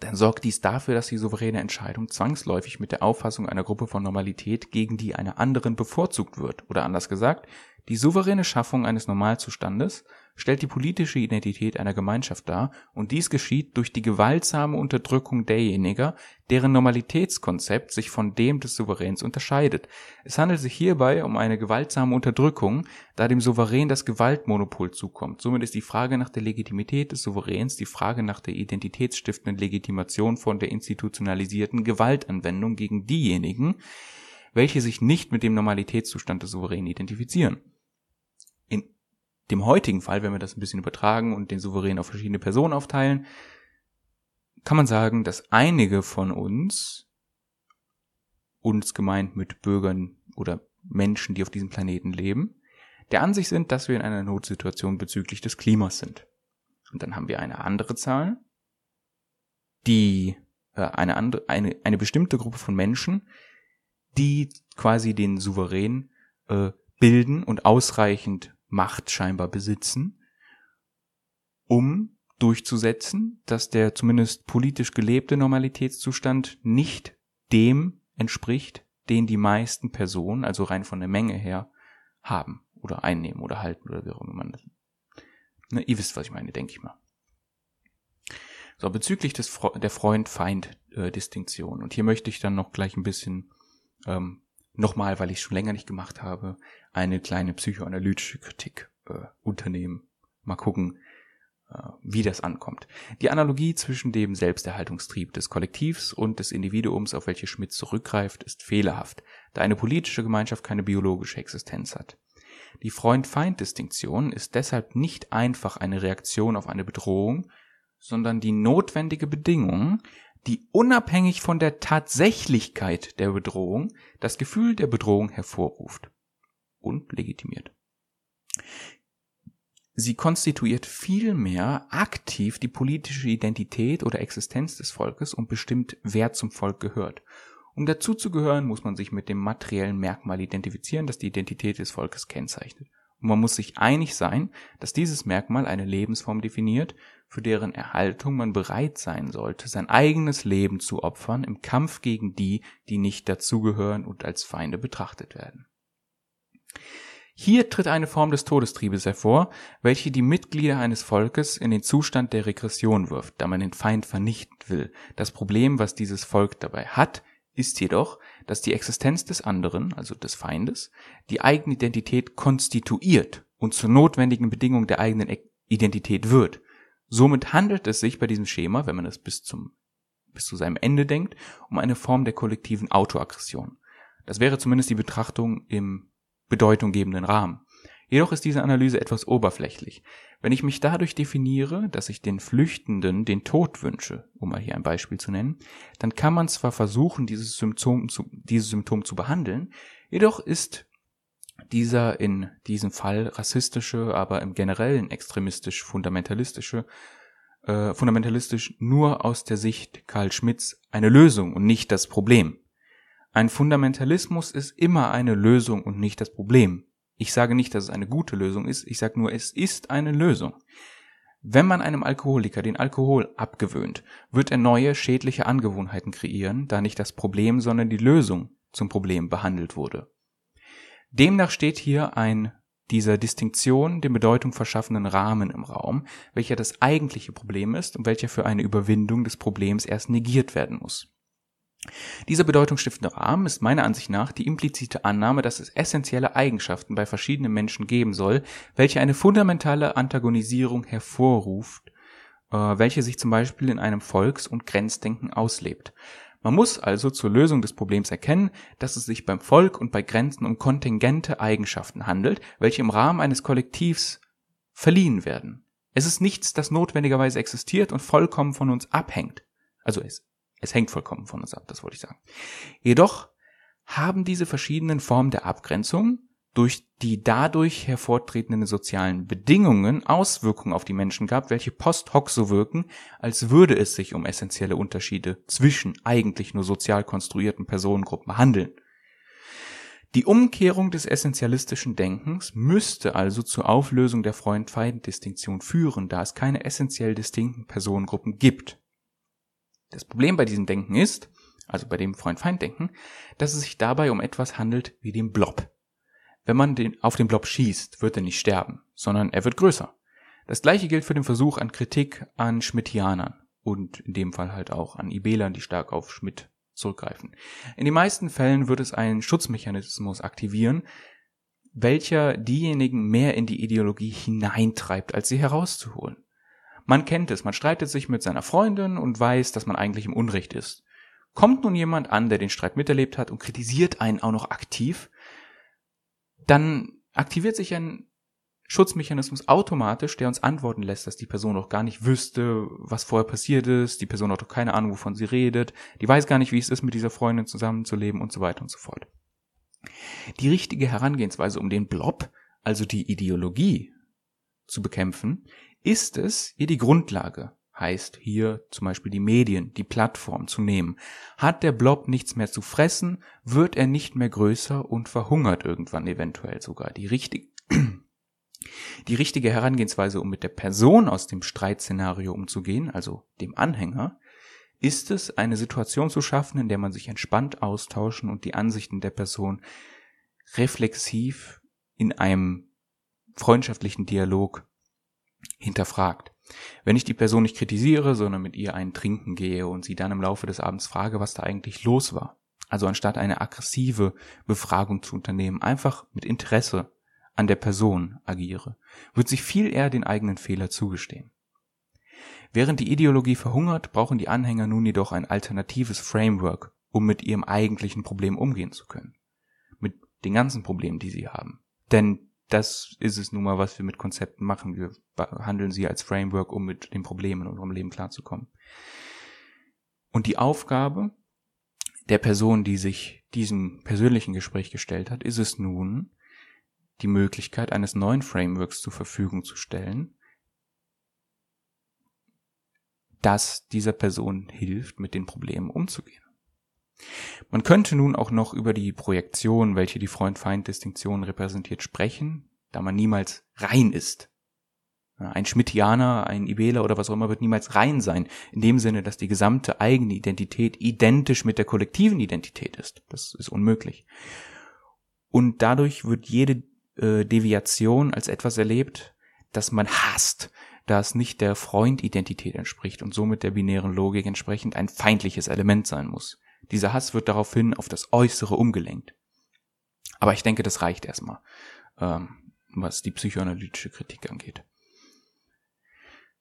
dann sorgt dies dafür, dass die souveräne Entscheidung zwangsläufig mit der Auffassung einer Gruppe von Normalität gegen die einer anderen bevorzugt wird. Oder anders gesagt, die souveräne Schaffung eines Normalzustandes stellt die politische Identität einer Gemeinschaft dar, und dies geschieht durch die gewaltsame Unterdrückung derjenigen, deren Normalitätskonzept sich von dem des Souveräns unterscheidet. Es handelt sich hierbei um eine gewaltsame Unterdrückung, da dem Souverän das Gewaltmonopol zukommt. Somit ist die Frage nach der Legitimität des Souveräns die Frage nach der identitätsstiftenden Legitimation von der institutionalisierten Gewaltanwendung gegen diejenigen, welche sich nicht mit dem Normalitätszustand des Souveränen identifizieren dem heutigen Fall, wenn wir das ein bisschen übertragen und den Souverän auf verschiedene Personen aufteilen, kann man sagen, dass einige von uns, uns gemeint mit Bürgern oder Menschen, die auf diesem Planeten leben, der Ansicht sind, dass wir in einer Notsituation bezüglich des Klimas sind. Und dann haben wir eine andere Zahl, die äh, eine andere, eine, eine bestimmte Gruppe von Menschen, die quasi den Souverän äh, bilden und ausreichend Macht scheinbar besitzen, um durchzusetzen, dass der zumindest politisch gelebte Normalitätszustand nicht dem entspricht, den die meisten Personen, also rein von der Menge her, haben oder einnehmen oder halten oder wie auch immer man das. Ne, ihr wisst, was ich meine, denke ich mal. So, bezüglich des Fre der Freund-Feind-Distinktion. Und hier möchte ich dann noch gleich ein bisschen ähm, nochmal, weil ich schon länger nicht gemacht habe, eine kleine psychoanalytische Kritik äh, unternehmen. Mal gucken, äh, wie das ankommt. Die Analogie zwischen dem Selbsterhaltungstrieb des Kollektivs und des Individuums, auf welche Schmidt zurückgreift, ist fehlerhaft, da eine politische Gemeinschaft keine biologische Existenz hat. Die Freund-Feind-Distinktion ist deshalb nicht einfach eine Reaktion auf eine Bedrohung, sondern die notwendige Bedingung, die unabhängig von der Tatsächlichkeit der Bedrohung das Gefühl der Bedrohung hervorruft und legitimiert. Sie konstituiert vielmehr aktiv die politische Identität oder Existenz des Volkes und bestimmt, wer zum Volk gehört. Um dazuzugehören, muss man sich mit dem materiellen Merkmal identifizieren, das die Identität des Volkes kennzeichnet. Und man muss sich einig sein, dass dieses Merkmal eine Lebensform definiert, für deren Erhaltung man bereit sein sollte, sein eigenes Leben zu opfern im Kampf gegen die, die nicht dazugehören und als Feinde betrachtet werden. Hier tritt eine Form des Todestriebes hervor, welche die Mitglieder eines Volkes in den Zustand der Regression wirft, da man den Feind vernichten will. Das Problem, was dieses Volk dabei hat, ist jedoch, dass die Existenz des anderen, also des Feindes, die eigene Identität konstituiert und zur notwendigen Bedingung der eigenen Identität wird. Somit handelt es sich bei diesem Schema, wenn man es bis zum bis zu seinem Ende denkt, um eine Form der kollektiven Autoaggression. Das wäre zumindest die Betrachtung im bedeutunggebenden Rahmen. Jedoch ist diese Analyse etwas oberflächlich. Wenn ich mich dadurch definiere, dass ich den Flüchtenden den Tod wünsche, um mal hier ein Beispiel zu nennen, dann kann man zwar versuchen, dieses Symptom zu, dieses Symptom zu behandeln, jedoch ist dieser in diesem Fall rassistische, aber im generellen extremistisch fundamentalistische, äh, fundamentalistisch nur aus der Sicht Karl Schmidts eine Lösung und nicht das Problem. Ein Fundamentalismus ist immer eine Lösung und nicht das Problem. Ich sage nicht, dass es eine gute Lösung ist, ich sage nur, es ist eine Lösung. Wenn man einem Alkoholiker den Alkohol abgewöhnt, wird er neue schädliche Angewohnheiten kreieren, da nicht das Problem, sondern die Lösung zum Problem behandelt wurde. Demnach steht hier ein dieser Distinktion den Bedeutung verschaffenden Rahmen im Raum, welcher das eigentliche Problem ist und welcher für eine Überwindung des Problems erst negiert werden muss. Dieser bedeutungsstiftende Rahmen ist meiner Ansicht nach die implizite Annahme, dass es essentielle Eigenschaften bei verschiedenen Menschen geben soll, welche eine fundamentale Antagonisierung hervorruft, äh, welche sich zum Beispiel in einem Volks- und Grenzdenken auslebt. Man muss also zur Lösung des Problems erkennen, dass es sich beim Volk und bei Grenzen um kontingente Eigenschaften handelt, welche im Rahmen eines Kollektivs verliehen werden. Es ist nichts, das notwendigerweise existiert und vollkommen von uns abhängt. Also es, es hängt vollkommen von uns ab, das wollte ich sagen. Jedoch haben diese verschiedenen Formen der Abgrenzung durch die dadurch hervortretenden sozialen Bedingungen Auswirkungen auf die Menschen gab, welche post hoc so wirken, als würde es sich um essentielle Unterschiede zwischen eigentlich nur sozial konstruierten Personengruppen handeln. Die Umkehrung des essentialistischen Denkens müsste also zur Auflösung der Freund-Feind-Distinktion führen, da es keine essentiell distinkten Personengruppen gibt. Das Problem bei diesem Denken ist, also bei dem Freund-Feind-Denken, dass es sich dabei um etwas handelt wie den Blob. Wenn man den, auf den Blob schießt, wird er nicht sterben, sondern er wird größer. Das gleiche gilt für den Versuch an Kritik an Schmidtianern und in dem Fall halt auch an Ibelern, die stark auf Schmidt zurückgreifen. In den meisten Fällen wird es einen Schutzmechanismus aktivieren, welcher diejenigen mehr in die Ideologie hineintreibt, als sie herauszuholen. Man kennt es, man streitet sich mit seiner Freundin und weiß, dass man eigentlich im Unrecht ist. Kommt nun jemand an, der den Streit miterlebt hat und kritisiert einen auch noch aktiv, dann aktiviert sich ein Schutzmechanismus automatisch, der uns antworten lässt, dass die Person auch gar nicht wüsste, was vorher passiert ist, die Person hat doch keine Ahnung, wovon sie redet, die weiß gar nicht, wie es ist, mit dieser Freundin zusammenzuleben und so weiter und so fort. Die richtige Herangehensweise, um den Blob, also die Ideologie, zu bekämpfen, ist es, ihr die Grundlage, heißt hier zum Beispiel die Medien, die Plattform zu nehmen. Hat der Blob nichts mehr zu fressen, wird er nicht mehr größer und verhungert irgendwann eventuell sogar. Die richtige, die richtige Herangehensweise, um mit der Person aus dem Streitszenario umzugehen, also dem Anhänger, ist es, eine Situation zu schaffen, in der man sich entspannt austauschen und die Ansichten der Person reflexiv in einem freundschaftlichen Dialog hinterfragt. Wenn ich die Person nicht kritisiere, sondern mit ihr einen Trinken gehe und sie dann im Laufe des Abends frage, was da eigentlich los war, also anstatt eine aggressive Befragung zu unternehmen, einfach mit Interesse an der Person agiere, wird sich viel eher den eigenen Fehler zugestehen. Während die Ideologie verhungert, brauchen die Anhänger nun jedoch ein alternatives Framework, um mit ihrem eigentlichen Problem umgehen zu können. Mit den ganzen Problemen, die sie haben. Denn das ist es nun mal, was wir mit Konzepten machen. Wir behandeln sie als Framework, um mit den Problemen in unserem Leben klarzukommen. Und die Aufgabe der Person, die sich diesem persönlichen Gespräch gestellt hat, ist es nun, die Möglichkeit eines neuen Frameworks zur Verfügung zu stellen, das dieser Person hilft, mit den Problemen umzugehen. Man könnte nun auch noch über die Projektion, welche die Freund-Feind-Distinktion repräsentiert, sprechen, da man niemals rein ist. Ein Schmidtianer, ein Ibeler oder was auch immer wird niemals rein sein, in dem Sinne, dass die gesamte eigene Identität identisch mit der kollektiven Identität ist. Das ist unmöglich. Und dadurch wird jede äh, Deviation als etwas erlebt, das man hasst, da es nicht der Freund-Identität entspricht und somit der binären Logik entsprechend ein feindliches Element sein muss. Dieser Hass wird daraufhin auf das Äußere umgelenkt. Aber ich denke, das reicht erstmal, ähm, was die psychoanalytische Kritik angeht.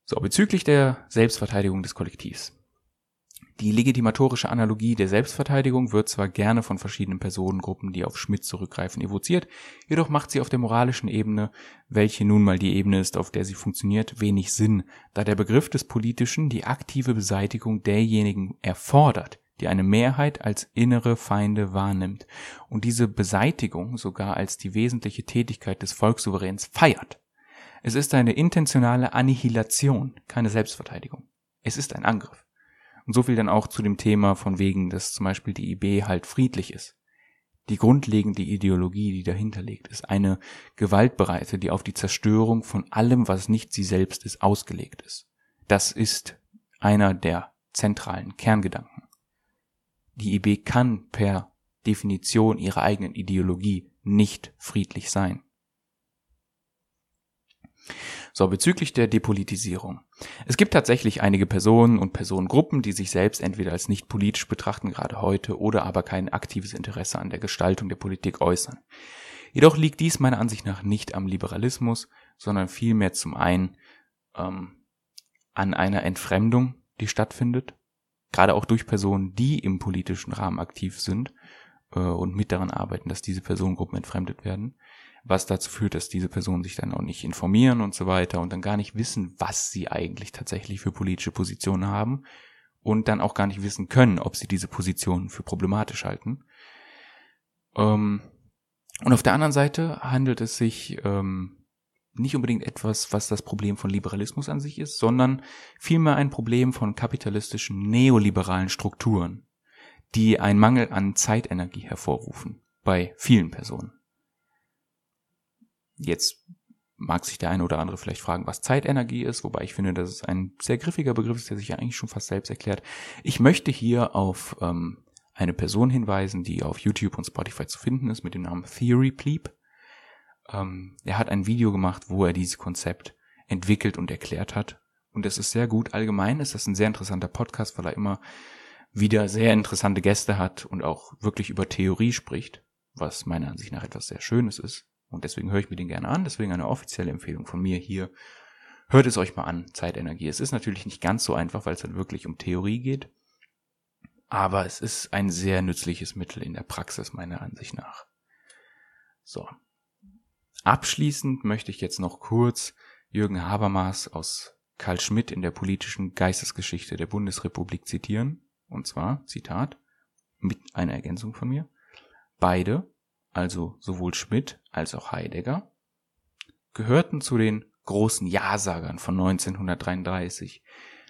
So, bezüglich der Selbstverteidigung des Kollektivs. Die legitimatorische Analogie der Selbstverteidigung wird zwar gerne von verschiedenen Personengruppen, die auf Schmidt zurückgreifen, evoziert, jedoch macht sie auf der moralischen Ebene, welche nun mal die Ebene ist, auf der sie funktioniert, wenig Sinn, da der Begriff des Politischen die aktive Beseitigung derjenigen erfordert, die eine Mehrheit als innere Feinde wahrnimmt und diese Beseitigung sogar als die wesentliche Tätigkeit des Volkssouveräns feiert. Es ist eine intentionale Annihilation, keine Selbstverteidigung. Es ist ein Angriff. Und so viel dann auch zu dem Thema von wegen, dass zum Beispiel die IB halt friedlich ist. Die grundlegende Ideologie, die dahinter liegt, ist eine gewaltbereite, die auf die Zerstörung von allem, was nicht sie selbst ist, ausgelegt ist. Das ist einer der zentralen Kerngedanken. Die IB kann per Definition ihrer eigenen Ideologie nicht friedlich sein. So, bezüglich der Depolitisierung. Es gibt tatsächlich einige Personen und Personengruppen, die sich selbst entweder als nicht politisch betrachten, gerade heute, oder aber kein aktives Interesse an der Gestaltung der Politik äußern. Jedoch liegt dies meiner Ansicht nach nicht am Liberalismus, sondern vielmehr zum einen ähm, an einer Entfremdung, die stattfindet, gerade auch durch Personen, die im politischen Rahmen aktiv sind äh, und mit daran arbeiten, dass diese Personengruppen entfremdet werden. was dazu führt, dass diese Personen sich dann auch nicht informieren und so weiter und dann gar nicht wissen, was sie eigentlich tatsächlich für politische Positionen haben und dann auch gar nicht wissen können, ob sie diese Positionen für problematisch halten. Ähm, und auf der anderen Seite handelt es sich ähm, nicht unbedingt etwas, was das Problem von Liberalismus an sich ist, sondern vielmehr ein Problem von kapitalistischen neoliberalen Strukturen, die einen Mangel an Zeitenergie hervorrufen bei vielen Personen. Jetzt mag sich der eine oder andere vielleicht fragen, was Zeitenergie ist, wobei ich finde, dass es ein sehr griffiger Begriff ist, der sich ja eigentlich schon fast selbst erklärt. Ich möchte hier auf ähm, eine Person hinweisen, die auf YouTube und Spotify zu finden ist, mit dem Namen Theory Pleep. Ähm, er hat ein Video gemacht, wo er dieses Konzept entwickelt und erklärt hat. Und es ist sehr gut. Allgemein ist das ein sehr interessanter Podcast, weil er immer wieder sehr interessante Gäste hat und auch wirklich über Theorie spricht, was meiner Ansicht nach etwas sehr Schönes ist. Und deswegen höre ich mir den gerne an. Deswegen eine offizielle Empfehlung von mir hier. Hört es euch mal an, Zeitenergie. Es ist natürlich nicht ganz so einfach, weil es dann wirklich um Theorie geht. Aber es ist ein sehr nützliches Mittel in der Praxis, meiner Ansicht nach. So. Abschließend möchte ich jetzt noch kurz Jürgen Habermas aus Karl Schmidt in der politischen Geistesgeschichte der Bundesrepublik zitieren. Und zwar, Zitat, mit einer Ergänzung von mir. Beide, also sowohl Schmidt als auch Heidegger, gehörten zu den großen Ja-Sagern von 1933,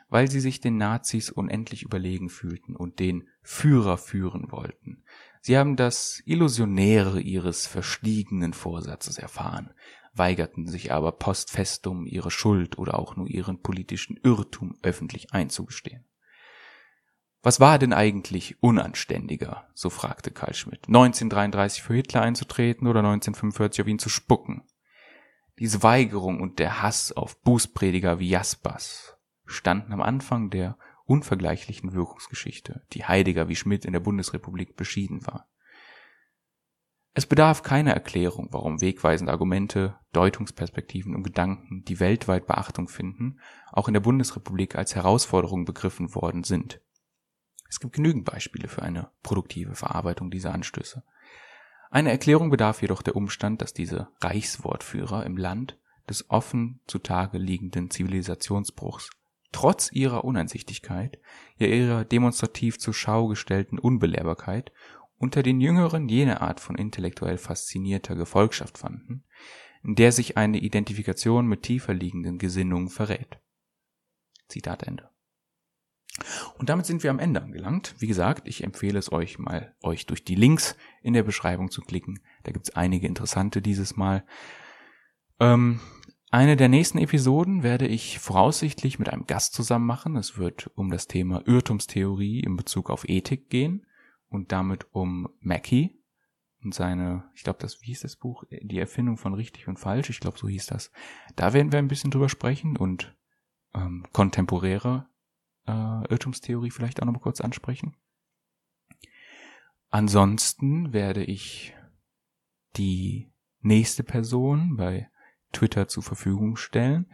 weil sie sich den Nazis unendlich überlegen fühlten und den Führer führen wollten. Sie haben das Illusionäre ihres verstiegenen Vorsatzes erfahren, weigerten sich aber post festum ihre Schuld oder auch nur ihren politischen Irrtum öffentlich einzugestehen. Was war denn eigentlich unanständiger, so fragte Karl Schmidt, 1933 für Hitler einzutreten oder 1945 auf ihn zu spucken? Diese Weigerung und der Hass auf Bußprediger wie Jaspers standen am Anfang der unvergleichlichen Wirkungsgeschichte, die Heidegger wie Schmidt in der Bundesrepublik beschieden war. Es bedarf keiner Erklärung, warum wegweisende Argumente, Deutungsperspektiven und Gedanken, die weltweit Beachtung finden, auch in der Bundesrepublik als Herausforderung begriffen worden sind. Es gibt genügend Beispiele für eine produktive Verarbeitung dieser Anstöße. Eine Erklärung bedarf jedoch der Umstand, dass diese Reichswortführer im Land des offen zutage liegenden Zivilisationsbruchs trotz ihrer Uneinsichtigkeit, ja ihrer demonstrativ zur Schau gestellten Unbelehrbarkeit unter den Jüngeren jene Art von intellektuell faszinierter Gefolgschaft fanden, in der sich eine Identifikation mit tiefer liegenden Gesinnungen verrät. Zitat Ende. Und damit sind wir am Ende angelangt. Wie gesagt, ich empfehle es euch mal, euch durch die Links in der Beschreibung zu klicken. Da gibt's einige interessante dieses Mal. Ähm, eine der nächsten Episoden werde ich voraussichtlich mit einem Gast zusammen machen. Es wird um das Thema Irrtumstheorie in Bezug auf Ethik gehen und damit um Mackie und seine, ich glaube, das, wie hieß das Buch? Die Erfindung von richtig und falsch. Ich glaube, so hieß das. Da werden wir ein bisschen drüber sprechen und ähm, kontemporäre äh, Irrtumstheorie vielleicht auch noch mal kurz ansprechen. Ansonsten werde ich die nächste Person bei Twitter zur Verfügung stellen,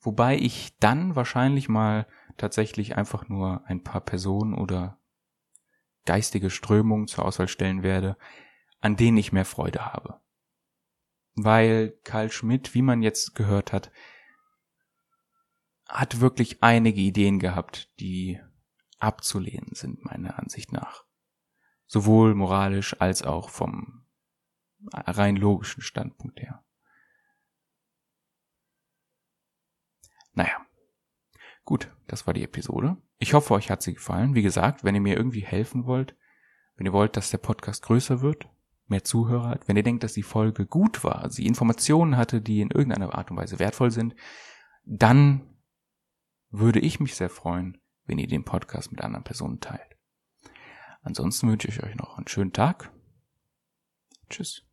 wobei ich dann wahrscheinlich mal tatsächlich einfach nur ein paar Personen oder geistige Strömungen zur Auswahl stellen werde, an denen ich mehr Freude habe. Weil Karl Schmidt, wie man jetzt gehört hat, hat wirklich einige Ideen gehabt, die abzulehnen sind, meiner Ansicht nach. Sowohl moralisch als auch vom rein logischen Standpunkt her. Naja. Gut, das war die Episode. Ich hoffe, euch hat sie gefallen. Wie gesagt, wenn ihr mir irgendwie helfen wollt, wenn ihr wollt, dass der Podcast größer wird, mehr Zuhörer hat, wenn ihr denkt, dass die Folge gut war, sie Informationen hatte, die in irgendeiner Art und Weise wertvoll sind, dann würde ich mich sehr freuen, wenn ihr den Podcast mit anderen Personen teilt. Ansonsten wünsche ich euch noch einen schönen Tag. Tschüss.